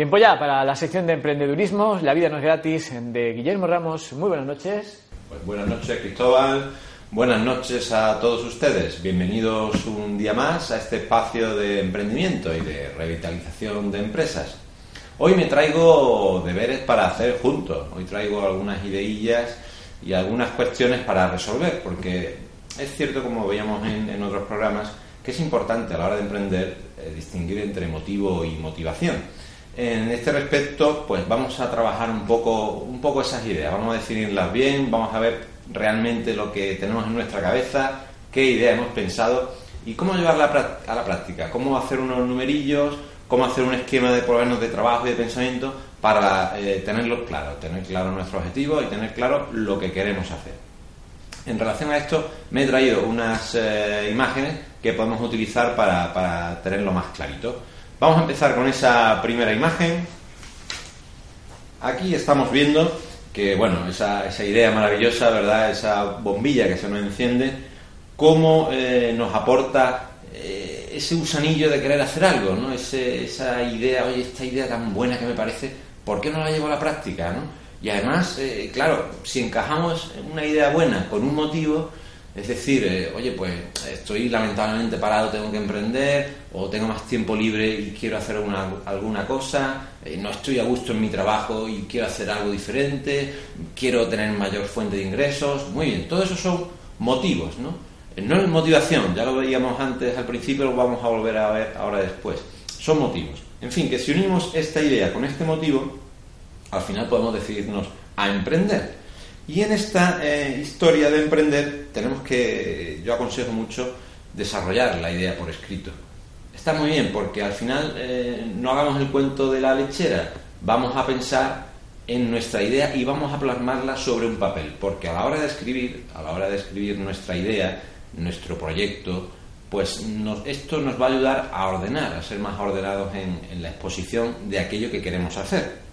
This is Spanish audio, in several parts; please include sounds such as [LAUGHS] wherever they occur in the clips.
Tiempo ya para la sección de emprendedurismo, La vida no es gratis, de Guillermo Ramos. Muy buenas noches. Pues buenas noches, Cristóbal. Buenas noches a todos ustedes. Bienvenidos un día más a este espacio de emprendimiento y de revitalización de empresas. Hoy me traigo deberes para hacer juntos. Hoy traigo algunas ideillas y algunas cuestiones para resolver, porque es cierto, como veíamos en, otros programas, que es importante a la hora de emprender eh, distinguir entre motivo y motivación. En este respecto, pues vamos a trabajar un poco, un poco esas ideas, vamos a definirlas bien, vamos a ver realmente lo que tenemos en nuestra cabeza, qué idea hemos pensado y cómo llevarla a la práctica, cómo hacer unos numerillos, cómo hacer un esquema de problemas de trabajo y de pensamiento para eh, tenerlos claros, tener claro nuestro objetivo y tener claro lo que queremos hacer. En relación a esto, me he traído unas eh, imágenes que podemos utilizar para, para tenerlo más clarito. Vamos a empezar con esa primera imagen. Aquí estamos viendo que, bueno, esa, esa idea maravillosa, ¿verdad? Esa bombilla que se nos enciende, cómo eh, nos aporta eh, ese usanillo de querer hacer algo, ¿no? esa idea, oye, esta idea tan buena que me parece, ¿por qué no la llevo a la práctica, ¿no? Y además, eh, claro, si encajamos una idea buena con un motivo, es decir, eh, oye, pues estoy lamentablemente parado, tengo que emprender, o tengo más tiempo libre y quiero hacer alguna cosa, eh, no estoy a gusto en mi trabajo y quiero hacer algo diferente, quiero tener mayor fuente de ingresos. Muy bien, todo eso son motivos, ¿no? Eh, no es motivación, ya lo veíamos antes al principio, lo vamos a volver a ver ahora después. Son motivos. En fin, que si unimos esta idea con este motivo, al final podemos decidirnos a emprender. Y en esta historia de emprender tenemos que, yo aconsejo mucho, desarrollar la idea por escrito. Está muy bien porque al final eh, no hagamos el cuento de la lechera, vamos a pensar en nuestra idea y vamos a plasmarla sobre un papel, porque a la hora de escribir, a la hora de escribir nuestra idea, nuestro proyecto, pues esto nos va a ayudar a ordenar, a ser más ordenados en la exposición de aquello que queremos hacer.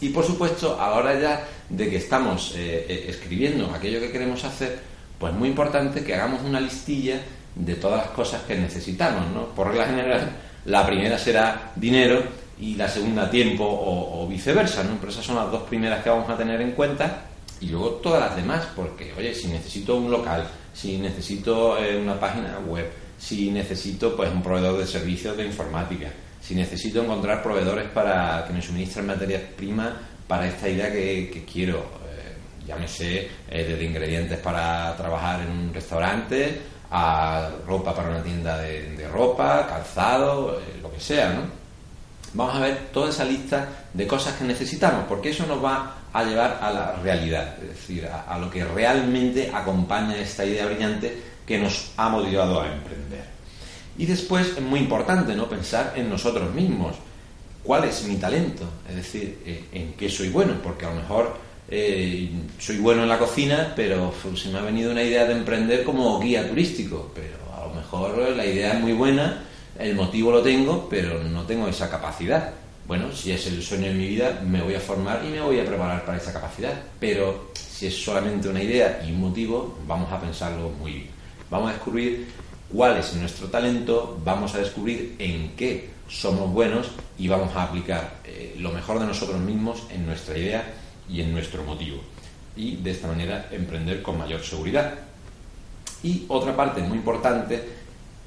Y por supuesto, a la hora ya de que estamos eh, eh, escribiendo aquello que queremos hacer, pues muy importante que hagamos una listilla de todas las cosas que necesitamos, ¿no? Por regla general, la primera será dinero y la segunda tiempo o, viceversa, ¿no? Pero esas son las dos primeras que vamos a tener en cuenta y luego todas las demás, porque, oye, si necesito un local, si necesito eh, una página web, si necesito, pues, un proveedor de servicios de informática, si necesito encontrar proveedores para que me suministren materias primas para esta idea que, quiero, eh, llámese eh, desde ingredientes para trabajar en un restaurante a ropa para una tienda de, ropa, calzado, eh, lo que sea, ¿no? Vamos a ver toda esa lista de cosas que necesitamos, porque eso nos va a llevar a la realidad, es decir, a lo que realmente acompaña esta idea brillante que nos ha motivado a emprender. Y después es muy importante ¿no? pensar en nosotros mismos. ¿Cuál es mi talento? Es decir, eh, ¿en qué soy bueno? Porque a lo mejor eh, soy bueno en la cocina, pero se me ha venido una idea de emprender como guía turístico. Pero a lo mejor la idea es muy buena, el motivo lo tengo, pero no tengo esa capacidad. Bueno, si es el sueño de mi vida, me voy a formar y me voy a preparar para esa capacidad. Pero si es solamente una idea y un motivo, vamos a pensarlo muy bien. Vamos a descubrir cuál es nuestro talento, vamos a descubrir en qué somos buenos y vamos a aplicar eh, lo mejor de nosotros mismos en nuestra idea y en nuestro motivo. Y de esta manera emprender con mayor seguridad. Y otra parte muy importante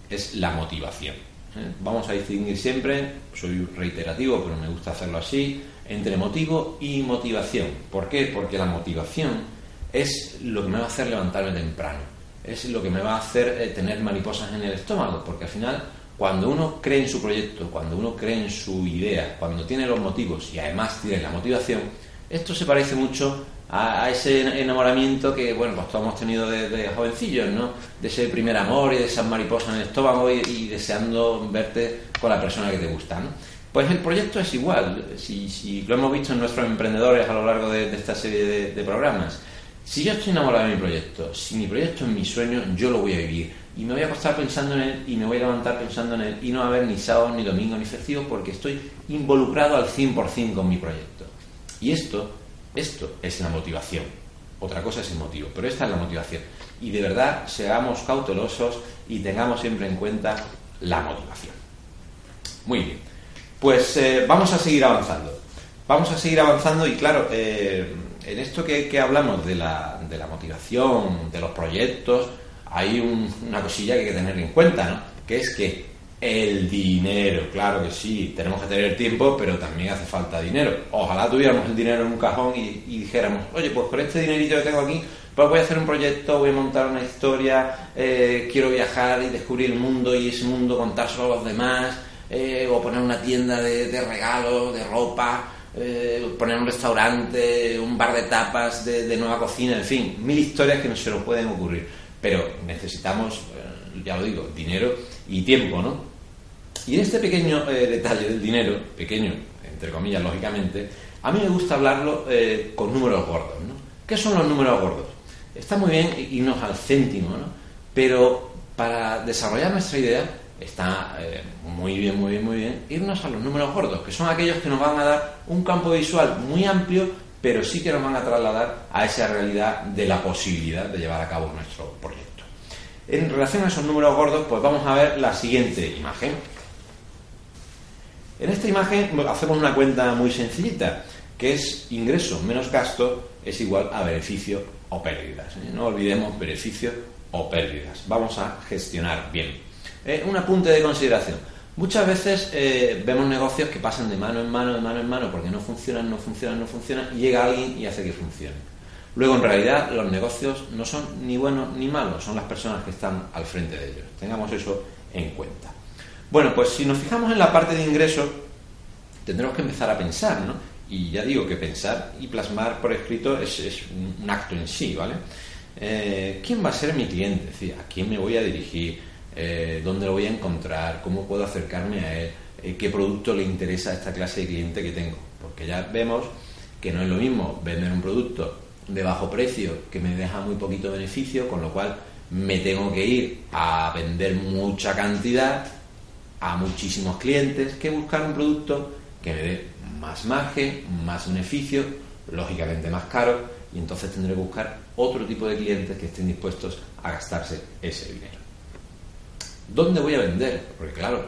es la motivación. ¿eh? Vamos a distinguir siempre, soy reiterativo, pero me gusta hacerlo así, entre motivo y motivación. ¿Por qué? Porque la motivación es lo que me va a hacer levantarme temprano es lo que me va a hacer eh, tener mariposas en el estómago, porque al final, cuando uno cree en su proyecto, cuando uno cree en su idea, cuando tiene los motivos y además tiene la motivación, esto se parece mucho a, ese enamoramiento que, bueno, pues todos hemos tenido desde jovencillos, ¿no? De ese primer amor y de esas mariposas en el estómago y, deseando verte con la persona que te gusta, ¿no? Pues el proyecto es igual, si, lo hemos visto en nuestros emprendedores a lo largo de, esta serie de, programas. Si yo estoy enamorado de mi proyecto, si mi proyecto es mi sueño, yo lo voy a vivir. Y me voy a acostar pensando en él y me voy a levantar pensando en él y no va a haber ni sábado, ni domingo, ni festivo porque estoy involucrado al 100% con mi proyecto. Y esto esto es la motivación. Otra cosa es el motivo, pero esta es la motivación. Y de verdad, seamos cautelosos y tengamos siempre en cuenta la motivación. Muy bien. Pues eh, vamos a seguir avanzando. Vamos a seguir avanzando y claro, eh, en esto que, hablamos de la, de la, motivación, de los proyectos, hay una cosilla que hay que tener en cuenta, ¿no? Que es que el dinero, claro que sí, tenemos que tener tiempo, pero también hace falta dinero. Ojalá tuviéramos el dinero en un cajón y, dijéramos, oye, pues con este dinerito que tengo aquí, pues voy a hacer un proyecto, voy a montar una historia, eh, quiero viajar y descubrir el mundo y ese mundo contárselo a los demás, eh, o poner una tienda de, regalos, de ropa, eh, poner un restaurante, un bar de tapas de, nueva cocina, en fin, mil historias que no se nos pueden ocurrir. Pero necesitamos, ya lo digo, dinero y tiempo, ¿no? Y este pequeño eh, detalle del dinero, pequeño, entre comillas, lógicamente, a mí me gusta hablarlo eh, con números gordos, ¿no? ¿Qué son los números gordos? Está muy bien irnos al céntimo, ¿no? Pero para desarrollar nuestra idea está eh, muy bien, muy bien, muy bien irnos a los números gordos, que son aquellos que nos van a dar un campo visual muy amplio, pero sí que nos van a trasladar a esa realidad de la posibilidad de llevar a cabo nuestro proyecto. En relación a esos números gordos, pues vamos a ver la siguiente imagen. En esta imagen hacemos una cuenta muy sencillita, que es ingreso menos gasto es igual a beneficio o pérdidas. ¿eh? No olvidemos beneficio o pérdidas. Vamos a gestionar bien. Eh, un apunte de consideración. Muchas veces eh, vemos negocios que pasan de mano en mano, de mano en mano, porque no funcionan, no funcionan, no funcionan, llega alguien y hace que funcione. Luego, en realidad, los negocios no son ni buenos ni malos, son las personas que están al frente de ellos. Tengamos eso en cuenta. Bueno, pues si nos fijamos en la parte de ingresos, tendremos que empezar a pensar, ¿no? Y ya digo que pensar y plasmar por escrito es, un acto en sí, ¿vale? Eh, ¿Quién va a ser mi cliente? Es decir, ¿a quién me voy a dirigir? Eh, ¿Dónde lo voy a encontrar? ¿Cómo puedo acercarme a él? Eh, ¿Qué producto le interesa a esta clase de cliente que tengo? Porque ya vemos que no es lo mismo vender un producto de bajo precio que me deja muy poquito beneficio, con lo cual me tengo que ir a vender mucha cantidad a muchísimos clientes que buscar un producto que me dé más margen, más beneficio, lógicamente más caro, y entonces tendré que buscar otro tipo de clientes que estén dispuestos a gastarse ese dinero. ¿Dónde voy a vender? Porque claro,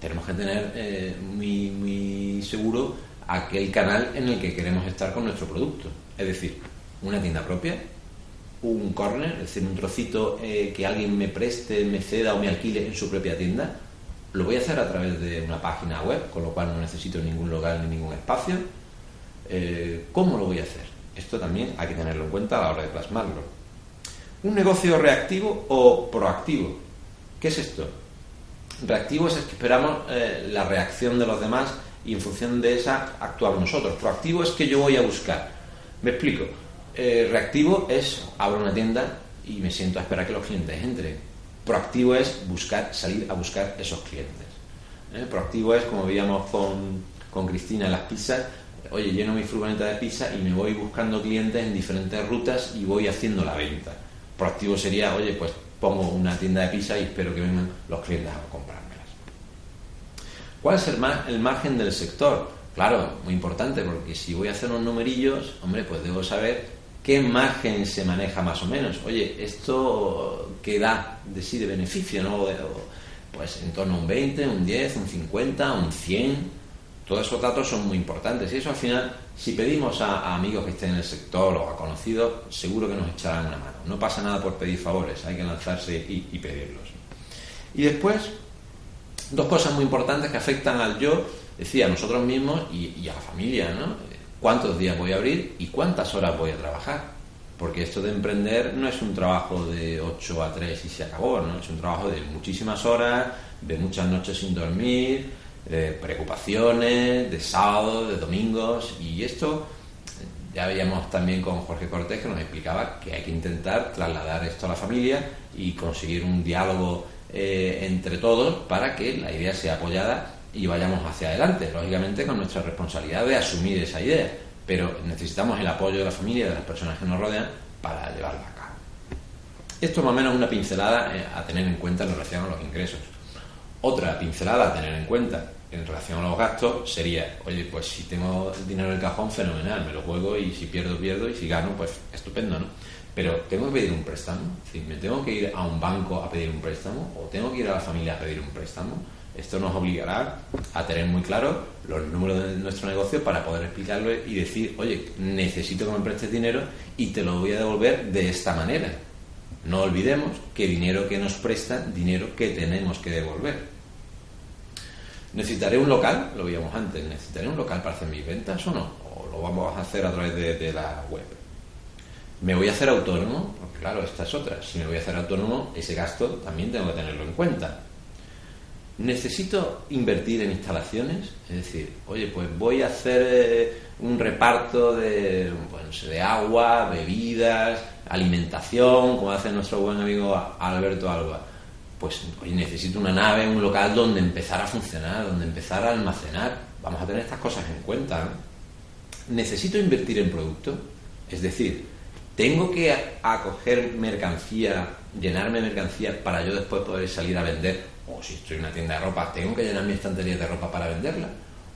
tenemos que tener eh, muy, seguro aquel canal en el que queremos estar con nuestro producto. Es decir, una tienda propia, un corner, es decir, un trocito eh, que alguien me preste, me ceda o me alquile en su propia tienda, lo voy a hacer a través de una página web, con lo cual no necesito ningún local ni ningún espacio. Eh, ¿Cómo lo voy a hacer? Esto también hay que tenerlo en cuenta a la hora de plasmarlo. ¿Un negocio reactivo o proactivo? ¿Qué es esto? Reactivo es que esperamos eh, la reacción de los demás y en función de esa actuamos nosotros. Proactivo es que yo voy a buscar. Me explico. Eh, reactivo es abro una tienda y me siento a esperar que los clientes entren Proactivo es buscar, salir a buscar esos clientes. ¿eh? Proactivo es, como veíamos con, Cristina en las pizzas, oye, lleno mi furgoneta de pizza y me voy buscando clientes en diferentes rutas y voy haciendo la venta. Proactivo sería, oye, pues pongo una tienda de pizza y espero que vengan los clientes a comprármelas. ¿Cuál es el, el margen del sector? Claro, muy importante, porque si voy a hacer unos numerillos, hombre, pues debo saber qué margen se maneja más o menos. Oye, esto qué da de sí de beneficio, ¿no? Pues en torno a un 20, un 10, un 50, un 100. Todos esos datos son muy importantes. Y eso al final, si pedimos a, amigos que estén en el sector o a conocidos, seguro que nos echarán una mano. No pasa nada por pedir favores, hay que lanzarse y, pedirlos. Y después, dos cosas muy importantes que afectan al yo, decía, a nosotros mismos y a la familia, ¿no? Cuántos días voy a abrir y cuántas horas voy a trabajar. Porque esto de emprender no es un trabajo de 8 a 3 y se acabó, ¿no? Es un trabajo de muchísimas horas, de muchas noches sin dormir, de preocupaciones, de sábados, de domingos. Y esto, ya veíamos también con Jorge Cortés que nos explicaba que hay que intentar trasladar esto a la familia y conseguir un diálogo eh, entre todos para que la idea sea apoyada y vayamos hacia adelante, lógicamente con nuestra responsabilidad de asumir esa idea, pero necesitamos el apoyo de la familia y de las personas que nos rodean para llevarla a cabo. Esto es más o menos una pincelada eh, a tener en cuenta en relación a los ingresos. Otra pincelada a tener en cuenta en relación a los gastos sería, oye, pues si tengo dinero en el cajón, fenomenal, me lo juego y si pierdo, pierdo y si gano, pues estupendo, ¿no? Pero tengo que pedir un préstamo, me tengo que ir a un banco a pedir un préstamo o tengo que ir a la familia a pedir un préstamo. Esto nos obligará a tener muy claro los números de nuestro negocio para poder explicarlo y decir, oye, necesito que me prestes dinero y te lo voy a devolver de esta manera. No olvidemos que dinero que nos prestan, dinero que tenemos que devolver. ¿Necesitaré un local? Lo veíamos antes. ¿Necesitaré un local para hacer mis ventas o no? ¿O lo vamos a hacer a través de, la web? ¿Me voy a hacer autónomo? Pues claro, esta es otra. Si me voy a hacer autónomo, ese gasto también tengo que tenerlo en cuenta. ¿Necesito invertir en instalaciones? Es decir, oye, pues voy a hacer eh, un reparto de, de agua, bebidas, alimentación, como hace nuestro buen amigo Alberto Alba pues hoy necesito una nave, un local donde empezar a funcionar, donde empezar a almacenar. Vamos a tener estas cosas en cuenta. Necesito invertir en producto, es decir, tengo que acoger mercancía, llenarme de mercancía para yo después poder salir a vender. O si estoy en una tienda de ropa, tengo que llenar mi estantería de ropa para venderla.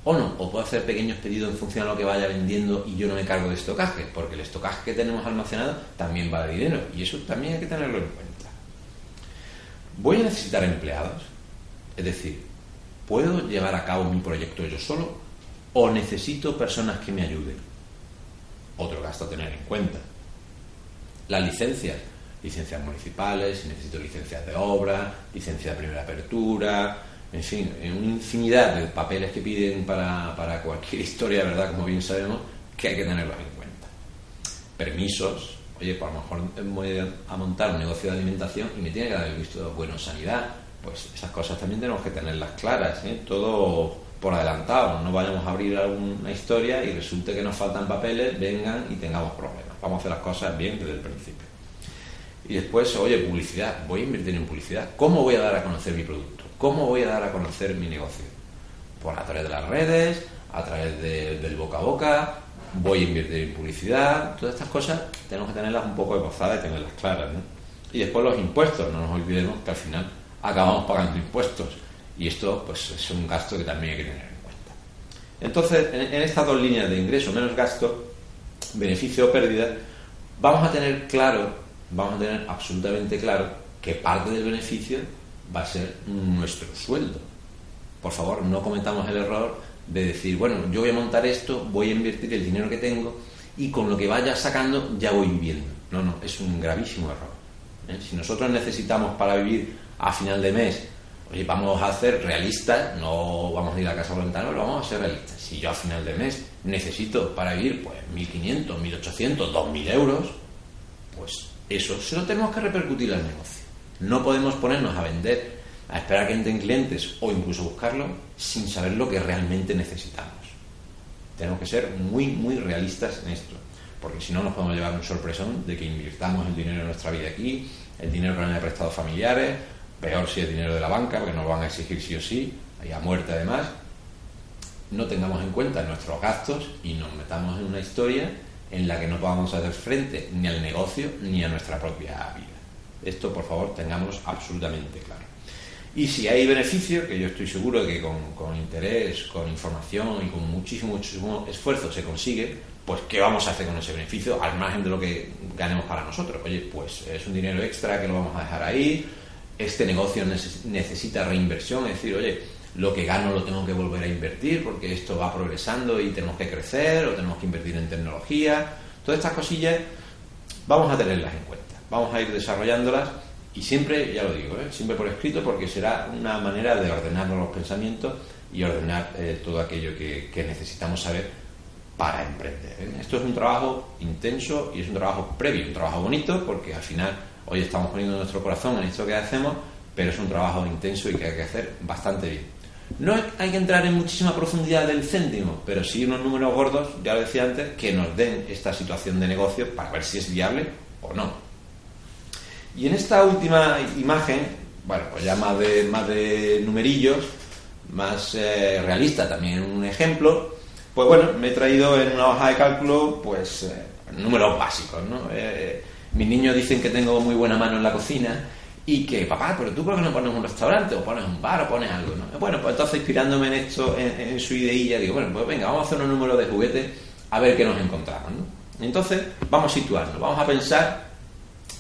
O no, o puedo hacer pequeños pedidos en función a lo que vaya vendiendo y yo no me cargo de estocaje, porque el estocaje que tenemos almacenado también vale dinero y eso también hay que tenerlo en cuenta. ¿Voy a necesitar empleados? Es decir, ¿puedo llevar a cabo mi proyecto yo solo o necesito personas que me ayuden? Otro gasto a tener en cuenta. Las licencias, licencias municipales, si necesito licencias de obra, licencia de primera apertura, en fin, una infinidad de papeles que piden para, para cualquier [LAUGHS] historia, ¿verdad? Como bien sabemos, que hay que tenerlos en cuenta. Permisos, oye, pues a lo mejor voy a montar un negocio de alimentación y me tiene que dar el visto bueno sanidad. Pues esas cosas también tenemos que tenerlas claras, ¿eh? todo por adelantado. No vayamos a abrir alguna historia y resulte que nos faltan papeles, vengan y tengamos problemas. Vamos a hacer las cosas bien desde el principio. Y después, oye, publicidad. Voy a invertir en publicidad. ¿Cómo voy a dar a conocer mi producto? ¿Cómo voy a dar a conocer mi negocio? Pues a través de las redes, a través del boca a boca, voy a invertir en publicidad, todas estas cosas tenemos que tenerlas un poco de posada y tenerlas claras. ¿no? Y después los impuestos, no nos olvidemos que al final acabamos pagando impuestos y esto pues es un gasto que también hay que tener en cuenta. Entonces, en, estas dos líneas de ingreso menos gasto, beneficio o pérdida, vamos a tener claro, vamos a tener absolutamente claro que parte del beneficio va a ser nuestro sueldo. Por favor, no cometamos el error de decir, bueno, yo voy a montar esto, voy a invertir el dinero que tengo y con lo que vaya sacando ya voy viviendo. No, no, es un gravísimo error. ¿eh? Si nosotros necesitamos para vivir a final de mes, oye, vamos a ser realistas, no vamos a ir a casa voluntaria, pero vamos a ser realistas. Si yo a final de mes necesito para vivir pues 1.500, 1.800, 2.000 euros, pues eso se lo tenemos que repercutir al negocio. No podemos ponernos a vender a esperar que entren clientes o incluso buscarlo sin saber lo que realmente necesitamos. Tenemos que ser muy, muy realistas en esto, porque si no nos podemos llevar un sorpresón de que invirtamos el dinero de nuestra vida aquí, el dinero que nos han prestado familiares, peor si es dinero de la banca, porque nos van a exigir sí o sí, y a muerte además, no tengamos en cuenta nuestros gastos y nos metamos en una historia en la que no podamos hacer frente ni al negocio ni a nuestra propia vida. Esto, por favor, tengamos absolutamente claro. Y si hay beneficio, que yo estoy seguro de que con, interés, con información y con muchísimo, muchísimo esfuerzo se consigue, pues ¿qué vamos a hacer con ese beneficio al margen de lo que ganemos para nosotros? Oye, pues es un dinero extra que lo vamos a dejar ahí, este negocio necesita reinversión, es decir, oye, lo que gano lo tengo que volver a invertir porque esto va progresando y tenemos que crecer o tenemos que invertir en tecnología. Todas estas cosillas vamos a tenerlas en cuenta, vamos a ir desarrollándolas y siempre, ya lo digo, ¿eh? siempre por escrito porque será una manera de ordenar los pensamientos y ordenar eh, todo aquello que, necesitamos saber para emprender. ¿eh? Esto es un trabajo intenso y es un trabajo previo, un trabajo bonito porque al final hoy estamos poniendo nuestro corazón en esto que hacemos, pero es un trabajo intenso y que hay que hacer bastante bien. No hay que entrar en muchísima profundidad del céntimo, pero sí unos números gordos, ya lo decía antes, que nos den esta situación de negocio para ver si es viable o no. Y en esta última imagen, bueno, pues ya más de, más de numerillos, más eh, realista también un ejemplo, pues bueno, me he traído en una hoja de cálculo, pues eh, números básicos, ¿no? Eh, mis niños dicen que tengo muy buena mano en la cocina y que, papá, pero tú por qué no pones un restaurante o pones un bar o pones algo, ¿no? Bueno, pues entonces inspirándome en esto, en, su ideilla, digo, bueno, pues venga, vamos a hacer un número de juguetes a ver qué nos encontramos, ¿no? Entonces, vamos a situarnos, vamos a pensar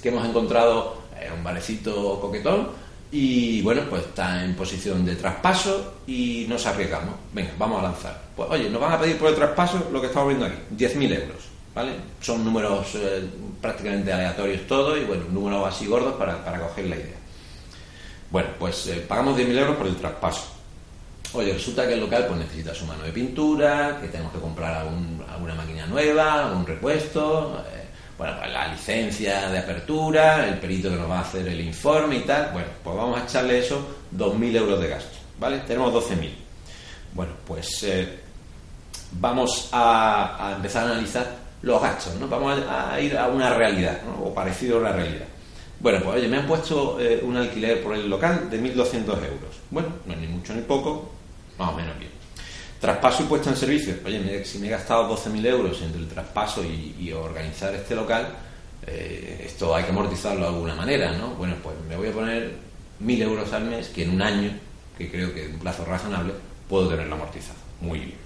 que hemos encontrado eh, un valecito coquetón y bueno, pues está en posición de traspaso y nos arriesgamos. Venga, vamos a lanzar. Pues oye, nos van a pedir por el traspaso lo que estamos viendo aquí, 10.000 euros. ¿Vale? Son números eh, prácticamente aleatorios todos y bueno, números así gordos para, para coger la idea. Bueno, pues eh, pagamos 10.000 euros por el traspaso. Oye, resulta que el local pues necesita su mano de pintura, que tenemos que comprar alguna máquina nueva, algún repuesto, eh, bueno, pues la licencia de apertura, el perito que nos va a hacer el informe y tal. Bueno, pues vamos a echarle eso 2.000 euros de gasto, ¿vale? Tenemos 12.000. Bueno, pues vamos a, a empezar a analizar los gastos, ¿no? Vamos a, ir a una realidad, o parecido a una realidad. Bueno, pues oye, me han puesto eh, un alquiler por el local de 1.200 euros. Bueno, no es ni mucho ni poco, más o menos bien. Traspaso y puesta en servicio. Oye, si me he gastado 12.000 euros entre el traspaso y, organizar este local, eh, esto hay que amortizarlo de alguna manera, ¿no? Bueno, pues me voy a poner 1.000 euros al mes, que en un año, que creo que en un plazo razonable, puedo tenerlo amortizado. Muy bien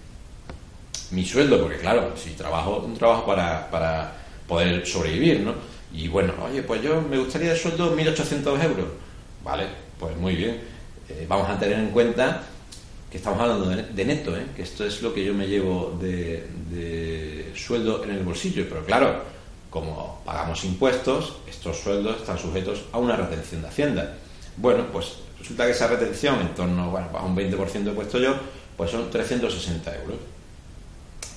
mi sueldo, porque claro, si trabajo, un trabajo para, para poder sobrevivir, ¿no? Y bueno, oye, pues yo me gustaría el sueldo 1.800 euros. Vale, pues muy bien. Eh, vamos a tener en cuenta que estamos hablando de, neto, ¿eh? que esto es lo que yo me llevo de, sueldo en el bolsillo. Pero claro, como pagamos impuestos, estos sueldos están sujetos a una retención de Hacienda. Bueno, pues resulta que esa retención, en torno bueno, a un 20% he puesto yo, pues son 360 euros.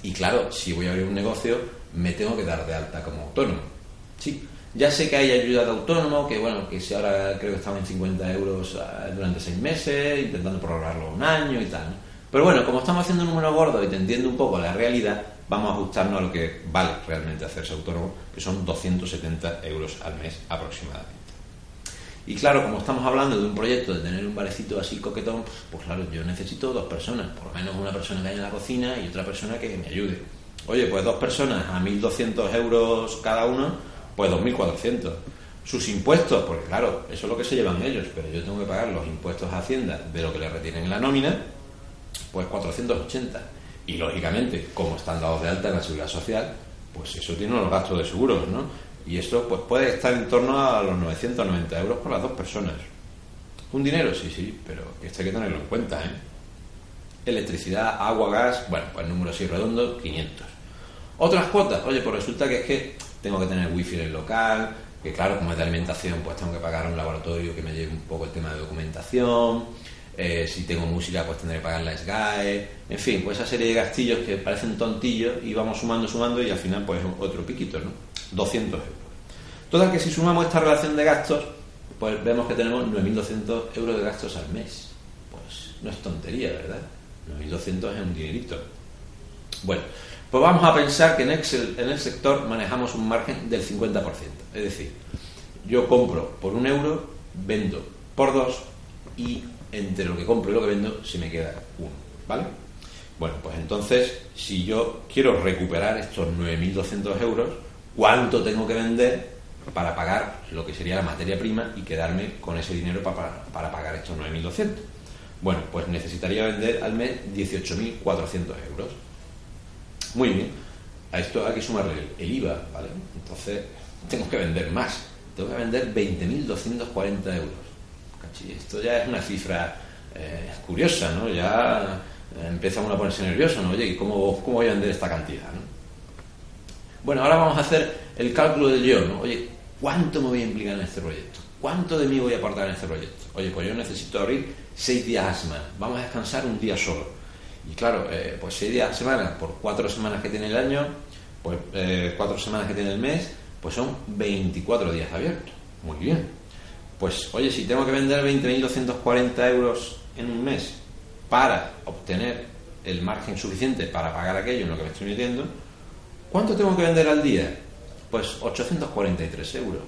Y claro, si voy a abrir un negocio, me tengo que dar de alta como autónomo. Sí, ya sé que hay ayuda de autónomo, que bueno, que si ahora creo que estamos en 50 euros ah, durante seis meses, intentando prorrogarlo un año y tal. Pero bueno, como estamos haciendo un número gordo y te entiendo un poco la realidad, vamos a ajustarnos a lo que vale realmente hacerse autónomo, que son 270 euros al mes aproximadamente. Y claro, como estamos hablando de un proyecto de tener un barecito así coquetón, pues, pues, claro, yo necesito dos personas, por lo menos una persona que haya en la cocina y otra persona que me ayude. Oye, pues dos personas a 1.200 euros cada uno, pues 2.400. Sus impuestos, porque claro, eso es lo que se llevan ellos, pero yo tengo que pagar los impuestos a Hacienda de lo que le retienen en la nómina, pues 480. Y lógicamente, como están dados de alta en la seguridad social, pues eso tiene unos gastos de seguros, ¿no? Y eso pues, puede estar en torno a los 990 euros por las dos personas. ¿Un dinero? Sí, sí, pero esto hay que tenerlo en cuenta. ¿eh? Electricidad, agua, gas, bueno, pues número así redondo, 500. Otras cuotas, oye, pues resulta que es que tengo que tener wifi en el local, que claro, como es de alimentación, pues tengo que pagar un laboratorio que me lleve un poco el tema de documentación. Eh, si tengo música, pues tendré que pagar la SGAE. En fin, pues esa serie de gastillos que parecen tontillos y vamos sumando, sumando y al final, pues otro piquito, ¿no? 200 euros. Total que si sumamos esta relación de gastos, pues vemos que tenemos 9.200 euros de gastos al mes. Pues no es tontería, ¿verdad? 9.200 es un dinerito. Bueno, pues vamos a pensar que en, Excel, en el sector manejamos un margen del 50%. Es decir, yo compro por un euro, vendo por dos y entre lo que compro y lo que vendo se me queda uno. ¿Vale? Bueno, pues entonces, si yo quiero recuperar estos 9.200 euros, cuánto tengo que vender para pagar lo que sería la materia prima y quedarme con ese dinero para, para pagar estos 9.200. Bueno, pues necesitaría vender al mes 18.400 euros. Muy bien. A esto hay que sumarle el, IVA, ¿vale? Entonces, tengo que vender más. Tengo que vender 20.240 euros. esto ya es una cifra eh, curiosa, ¿no? Ya eh, empieza uno a ponerse nervioso, ¿no? Oye, ¿y cómo, cómo voy a vender esta cantidad? ¿no? Bueno, ahora vamos a hacer el cálculo del yo, ¿no? Oye, ¿cuánto me voy a implicar en este proyecto? ¿Cuánto de mí voy a aportar en este proyecto? Oye, pues yo necesito abrir seis días a semana. Vamos a descansar un día solo. Y claro, eh, pues seis días a semana por cuatro semanas que tiene el año, pues eh, cuatro semanas que tiene el mes, pues son 24 días abiertos. Muy bien. Pues oye, si tengo que vender 20.240 euros en un mes, para obtener el margen suficiente para pagar aquello en lo que me estoy metiendo, ¿cuánto tengo que vender al día? Pues 843 euros.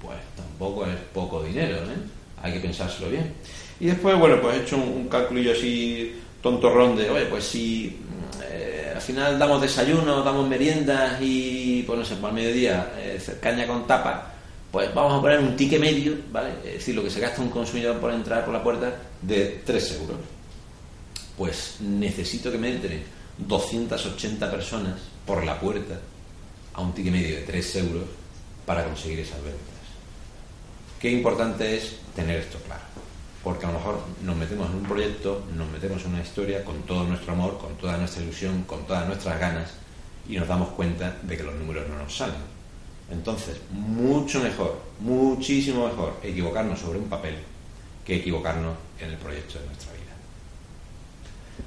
Pues tampoco es poco dinero, ¿eh? Hay que pensárselo bien. Y después, bueno, pues he hecho un, un cálculo así tontorrón de, oye, pues si eh, al final damos desayuno, damos meriendas y, pues no sé, para el mediodía, eh, con tapa, pues vamos a poner un ticket medio, ¿vale? Es decir, lo que se gasta un consumidor por entrar por la puerta de 3 euros. Pues necesito que me entren 280 personas por la puerta a un ticket medio de 3 euros para conseguir esas ventas. Qué importante es tener esto claro porque a lo mejor nos metemos en un proyecto, nos metemos en una historia con todo nuestro amor, con toda nuestra ilusión, con todas nuestras ganas y nos damos cuenta de que los números no nos salen. Entonces, mucho mejor, muchísimo mejor equivocarnos sobre un papel que equivocarnos en el proyecto de nuestra vida.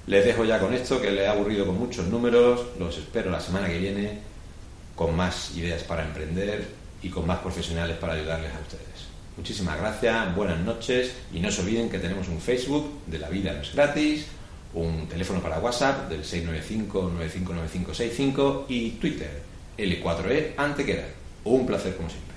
Les dejo ya con esto, que les he aburrido con muchos números, los espero la semana que viene con más ideas para emprender y con más profesionales para ayudarles a ustedes. Muchísimas gracias, buenas noches y no se olviden que tenemos un Facebook de La Vida No es Gratis, un teléfono para WhatsApp del 695-959565 y Twitter L4E Antequera. Un placer como siempre.